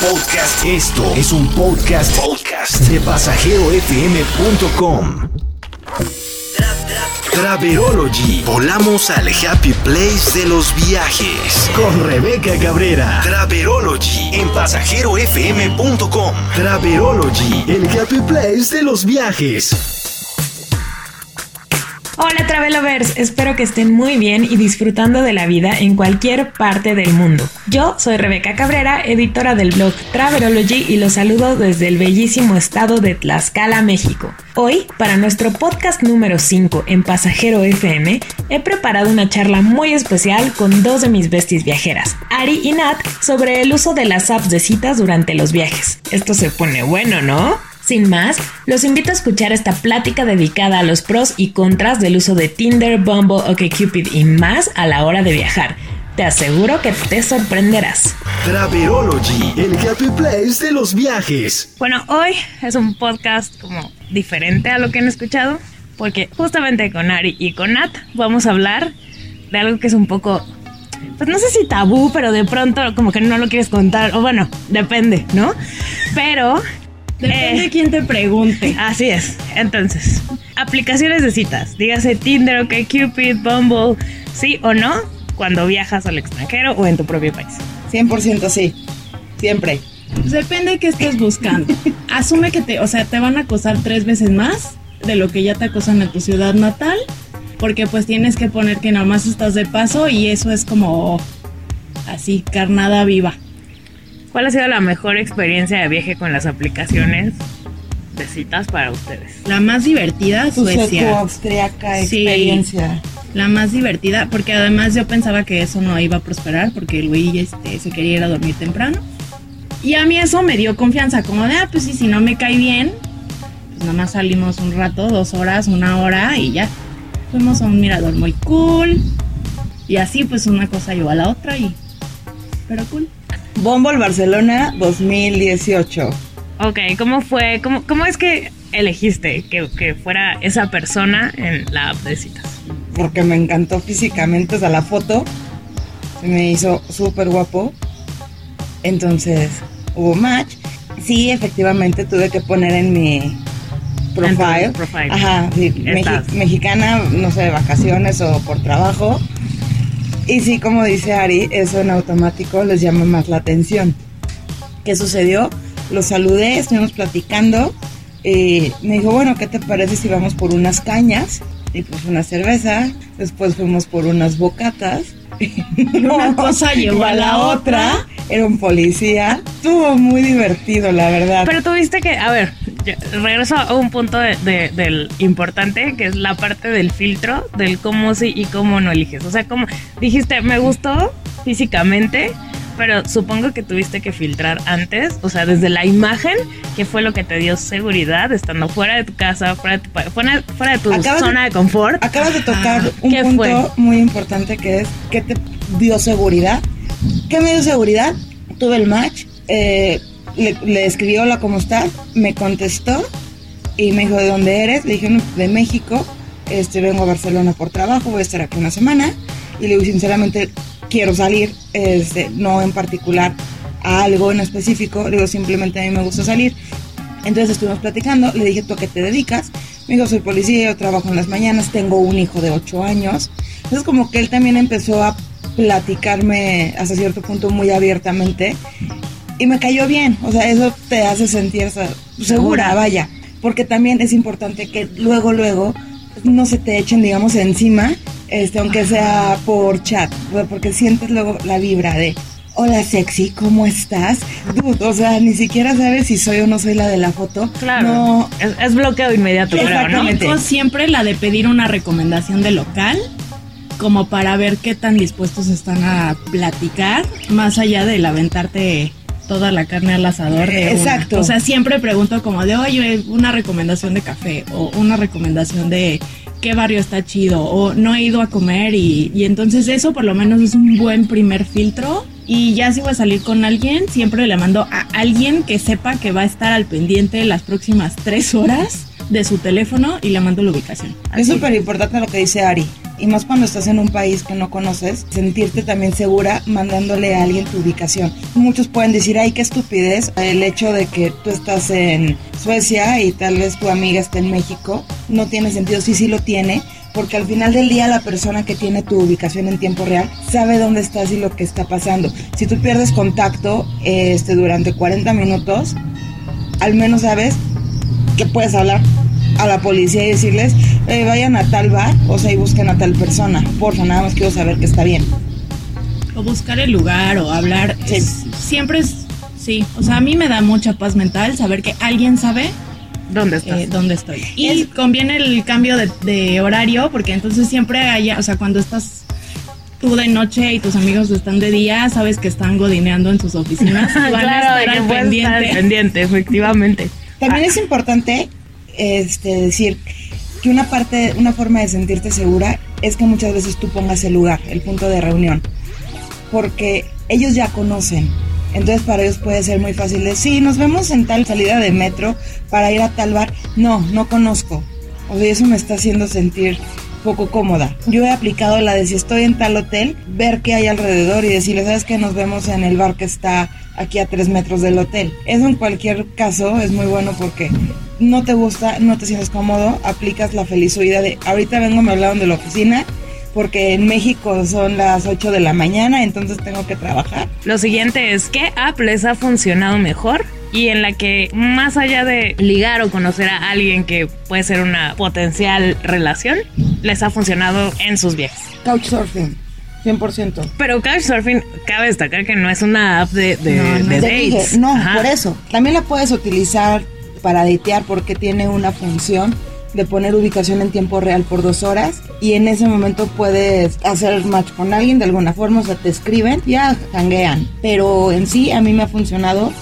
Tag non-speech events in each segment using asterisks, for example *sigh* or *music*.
podcast. Esto es un podcast, podcast de pasajerofm.com. Traverology. Volamos al happy place de los viajes. Con Rebeca Cabrera. Traverology en pasajerofm.com. Traverology, el happy place de los viajes. Hola Travelovers, espero que estén muy bien y disfrutando de la vida en cualquier parte del mundo. Yo soy Rebeca Cabrera, editora del blog Travelology y los saludo desde el bellísimo estado de Tlaxcala, México. Hoy, para nuestro podcast número 5 en Pasajero FM, he preparado una charla muy especial con dos de mis besties viajeras, Ari y Nat, sobre el uso de las apps de citas durante los viajes. Esto se pone bueno, ¿no? Sin más, los invito a escuchar esta plática dedicada a los pros y contras del uso de Tinder, Bumble, OkCupid y más a la hora de viajar. Te aseguro que te sorprenderás. Traverology, el happy place de los viajes. Bueno, hoy es un podcast como diferente a lo que han escuchado, porque justamente con Ari y con Nat vamos a hablar de algo que es un poco pues no sé si tabú, pero de pronto como que no lo quieres contar, o bueno, depende, ¿no? Pero Depende de eh, quién te pregunte. Así es. Entonces, aplicaciones de citas. Dígase Tinder, OkCupid, Bumble, sí o no, cuando viajas al extranjero o en tu propio país. 100% sí. Siempre. Pues depende de qué estés buscando. *laughs* Asume que te, o sea, te van a acosar tres veces más de lo que ya te acosan en tu ciudad natal, porque pues tienes que poner que nada más estás de paso y eso es como así, carnada viva. ¿Cuál ha sido la mejor experiencia de viaje con las aplicaciones de citas para ustedes? La más divertida, Suecia. austriaca experiencia. la más divertida, porque además yo pensaba que eso no iba a prosperar, porque el güey este, se quería ir a dormir temprano. Y a mí eso me dio confianza, como de, ah, pues sí, si no me cae bien, pues nada más salimos un rato, dos horas, una hora y ya. Fuimos a un mirador muy cool. Y así pues una cosa llevó a la otra y... Pero cool. Bumble Barcelona 2018. Ok, ¿cómo fue? ¿Cómo, cómo es que elegiste que, que, fuera esa persona en la app de citas? Porque me encantó físicamente, o sea, la foto se me hizo súper guapo. Entonces hubo match. Sí, efectivamente tuve que poner en mi profile. profile. Ajá, sí, mexicana, no sé, de vacaciones o por trabajo. Y sí, como dice Ari, eso en automático les llama más la atención. ¿Qué sucedió? Lo saludé, estuvimos platicando. Eh, me dijo, bueno, ¿qué te parece si vamos por unas cañas? Y pues una cerveza. Después fuimos por unas bocatas. *laughs* Una cosa llevó a la otra. Era un policía. Estuvo muy divertido, la verdad. Pero tuviste que, a ver, regreso a un punto del importante, que es la parte del filtro, del cómo sí y cómo no eliges. O sea, como dijiste, me gustó físicamente, pero supongo que tuviste que filtrar antes, o sea, desde la imagen, que fue lo que te dio seguridad estando fuera de tu casa, fuera de tu, fuera, fuera de tu zona de, confort. Acabas de tocar un punto muy importante que es que te dio seguridad. ¿Qué me dio seguridad? Tuve el match. Eh, le, le escribí hola, ¿cómo estás? Me contestó y me dijo, ¿de dónde eres? Le dije, de México, este, vengo a Barcelona por trabajo, voy a estar aquí una semana. Y le digo, sinceramente, quiero salir, este, no en particular a algo en específico, le digo, simplemente a mí me gusta salir. Entonces estuvimos platicando, le dije, ¿tú a qué te dedicas? Me dijo, soy policía, yo trabajo en las mañanas, tengo un hijo de 8 años. Entonces como que él también empezó a platicarme hasta cierto punto muy abiertamente y me cayó bien. O sea, eso te hace sentir segura, vaya. Porque también es importante que luego, luego no se te echen, digamos, encima, este, aunque sea por chat, porque sientes luego la vibra de, hola sexy, ¿cómo estás? o sea, ni siquiera sabes si soy o no soy la de la foto. Claro. es, bloqueo inmediato, Exactamente. ¿no? Siempre la de pedir una recomendación de local, como para ver qué tan dispuestos están a platicar, más allá de aventarte toda la carne al asador. Exacto. O sea, siempre pregunto como de, oye, una recomendación de café o una recomendación de qué barrio está chido o no he ido a comer y, y entonces eso por lo menos es un buen primer filtro. Y ya si voy a salir con alguien, siempre le mando a alguien que sepa que va a estar al pendiente las próximas tres horas de su teléfono y le mando la ubicación. Es súper importante lo que dice Ari. Y más cuando estás en un país que no conoces, sentirte también segura mandándole a alguien tu ubicación. Muchos pueden decir, ay, qué estupidez el hecho de que tú estás en Suecia y tal vez tu amiga esté en México. No tiene sentido, sí, sí lo tiene, porque al final del día la persona que tiene tu ubicación en tiempo real sabe dónde estás y lo que está pasando. Si tú pierdes contacto este, durante 40 minutos, al menos sabes que puedes hablar a la policía y decirles, eh, vayan a tal bar, o sea, y busquen a tal persona. Porfa, nada más quiero saber que está bien. O buscar el lugar o hablar. siempre es, sí, o sea, a mí me da mucha paz mental saber que alguien sabe ¿Dónde estás? Eh, ¿Dónde estoy? Y conviene el cambio de, horario porque entonces siempre haya, o sea, cuando estás tú de noche y tus amigos están de día, sabes que están godineando en sus oficinas. *laughs* Van claro, a estar pendiente. pendiente, efectivamente. También es importante este, decir que una parte, una forma de sentirte segura es que muchas veces tú pongas el lugar, el punto de reunión, porque ellos ya conocen. Entonces para ellos puede ser muy fácil decir, sí, nos vemos en tal salida de metro para ir a tal bar. No, no conozco. O sea, eso me está haciendo sentir poco cómoda. Yo he aplicado la de si estoy en tal hotel, ver qué hay alrededor y decirle, sabes que nos vemos en el bar que está aquí a tres metros del hotel. Eso en cualquier caso es muy bueno porque no te gusta, no te sientes cómodo, aplicas la feliz huida de ahorita vengo, me hablaron de la oficina, porque en México son las 8 de la mañana, entonces tengo que trabajar. Lo siguiente es, ¿qué app les ha funcionado mejor? Y en la que más allá de ligar o conocer a alguien que puede ser una potencial relación, les ha funcionado en sus viajes. Couchsurfing. 100%. Pero Couchsurfing, cabe destacar que no es una app de, de, dates. no, por eso. También la puedes utilizar para datear porque tiene una función de poner ubicación en tiempo real por dos horas y en ese momento puedes hacer match con alguien de alguna forma, o sea, te escriben, ya tanguean. Pero en sí a mí me ha funcionado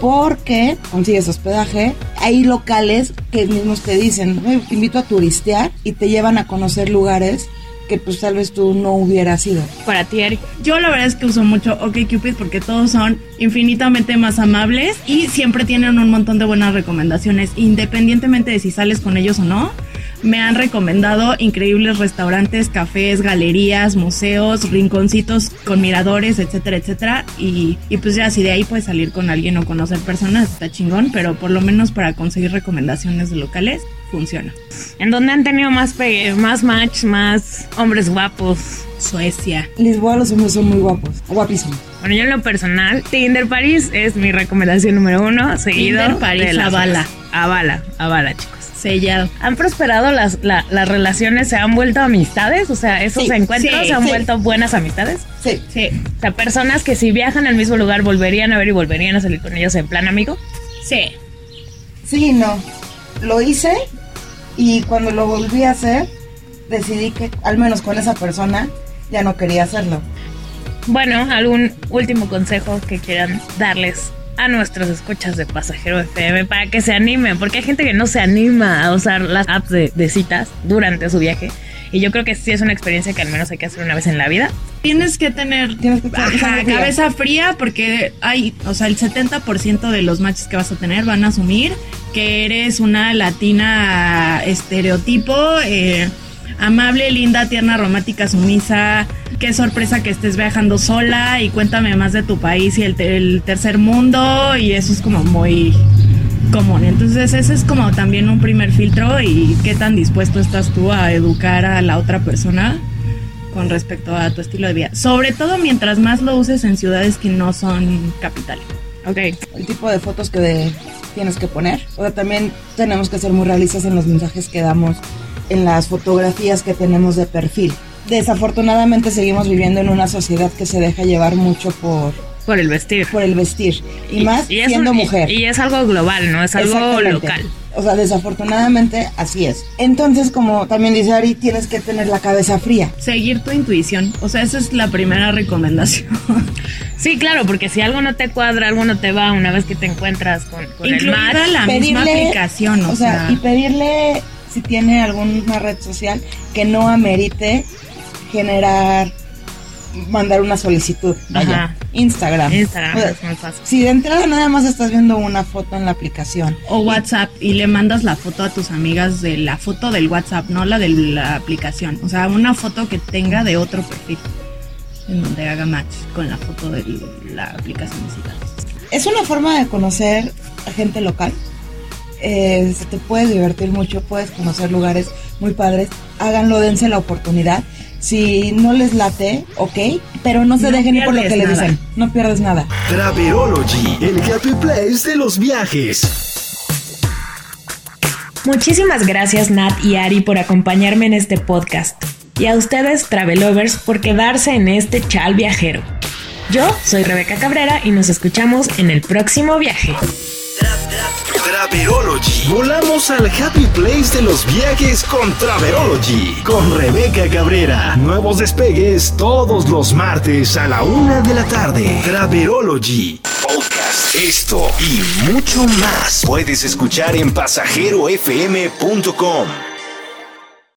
porque consigues hospedaje. Hay locales que mismos te dicen, te invito a turistear y te llevan a conocer lugares que pues tal vez tú no hubieras ido. Para ti, Eric. Yo la verdad es que uso mucho OkCupid porque todos son infinitamente más amables y siempre tienen un montón de buenas recomendaciones, independientemente de si sales con ellos o no. Me han recomendado increíbles restaurantes, cafés, galerías, museos, rinconcitos con miradores, etcétera, etcétera. Y, y pues ya si de ahí puedes salir con alguien o conocer personas, está chingón, pero por lo menos para conseguir recomendaciones de locales, funciona. ¿En dónde han tenido más, más match, más hombres guapos? Suecia. Lisboa los hombres son muy guapos, guapísimos. Bueno, yo en lo personal, Tinder París es mi recomendación número uno, seguido Tinder París, de la bala. A bala, a bala, chicos. Sellado. ¿Han prosperado las, las relaciones? ¿Se han vuelto amistades? O sea, esos encuentros se han vuelto buenas amistades. Sí, sí. O sea, personas que si viajan al mismo lugar volverían a ver y volverían a salir con ellos en plan amigo. Sí. Sí, no. Lo hice y cuando lo volví a hacer, decidí que al menos con esa persona ya no quería hacerlo. Bueno, ¿algún último consejo que quieran darles a nuestros escuchas de Pasajero FM para que se animen? Porque hay gente que no se anima a usar las apps de, citas durante su viaje. Y yo creo que sí es una experiencia que al menos hay que hacer una vez en la vida. Tienes que tener cabeza fría porque hay, o sea, el 70% de los matches que vas a tener van a asumir que eres una latina estereotipo, eh, amable, linda, tierna, romántica, sumisa. Qué sorpresa que estés viajando sola y cuéntame más de tu país y el, tercer mundo y eso es como muy común. Entonces ese es como también un primer filtro y qué tan dispuesto estás tú a educar a la otra persona con respecto a tu estilo de vida. Sobre todo mientras más lo uses en ciudades que no son capitales. Ok. El tipo de fotos que de tienes que poner. O sea, también tenemos que ser muy realistas en los mensajes que damos, en las fotografías que tenemos de perfil. Desafortunadamente seguimos viviendo en una sociedad que se deja llevar mucho por por el vestir. Por el vestir. Y, más siendo mujer. Y, es algo global, ¿no? Es algo local. O sea, desafortunadamente así es. Entonces, como también dice Ari, tienes que tener la cabeza fría. Seguir tu intuición. O sea, esa es la primera recomendación. *laughs* Sí, claro, porque si algo no te cuadra, algo no te va una vez que te encuentras con, con el match. la misma aplicación, o, sea, y pedirle si tiene alguna red social que no amerite generar mandar una solicitud. Vaya, Instagram. Instagram es más fácil. Si de entrada nada más estás viendo una foto en la aplicación. O WhatsApp y le mandas la foto a tus amigas de la foto del WhatsApp, no la de la aplicación. O sea, una foto que tenga de otro perfil. En donde haga match con la foto de la aplicación Es una forma de conocer a gente local. Eh, te puedes divertir mucho, puedes conocer lugares muy padres. Háganlo, dense la oportunidad si no les late, ok, pero no se dejen ir por lo que les dicen. No pierdes nada. Traverology, el happy place de los viajes. Muchísimas gracias Nat y Ari por acompañarme en este podcast. Y a ustedes, Travelovers, por quedarse en este chal viajero. Yo soy Rebeca Cabrera y nos escuchamos en el próximo viaje. Traverology. Volamos al Happy Place de los viajes con Traverology. Con Rebeca Cabrera. Nuevos despegues todos los martes a la una de la tarde. Traverology. Podcast. Esto y mucho más puedes escuchar en pasajerofm.com.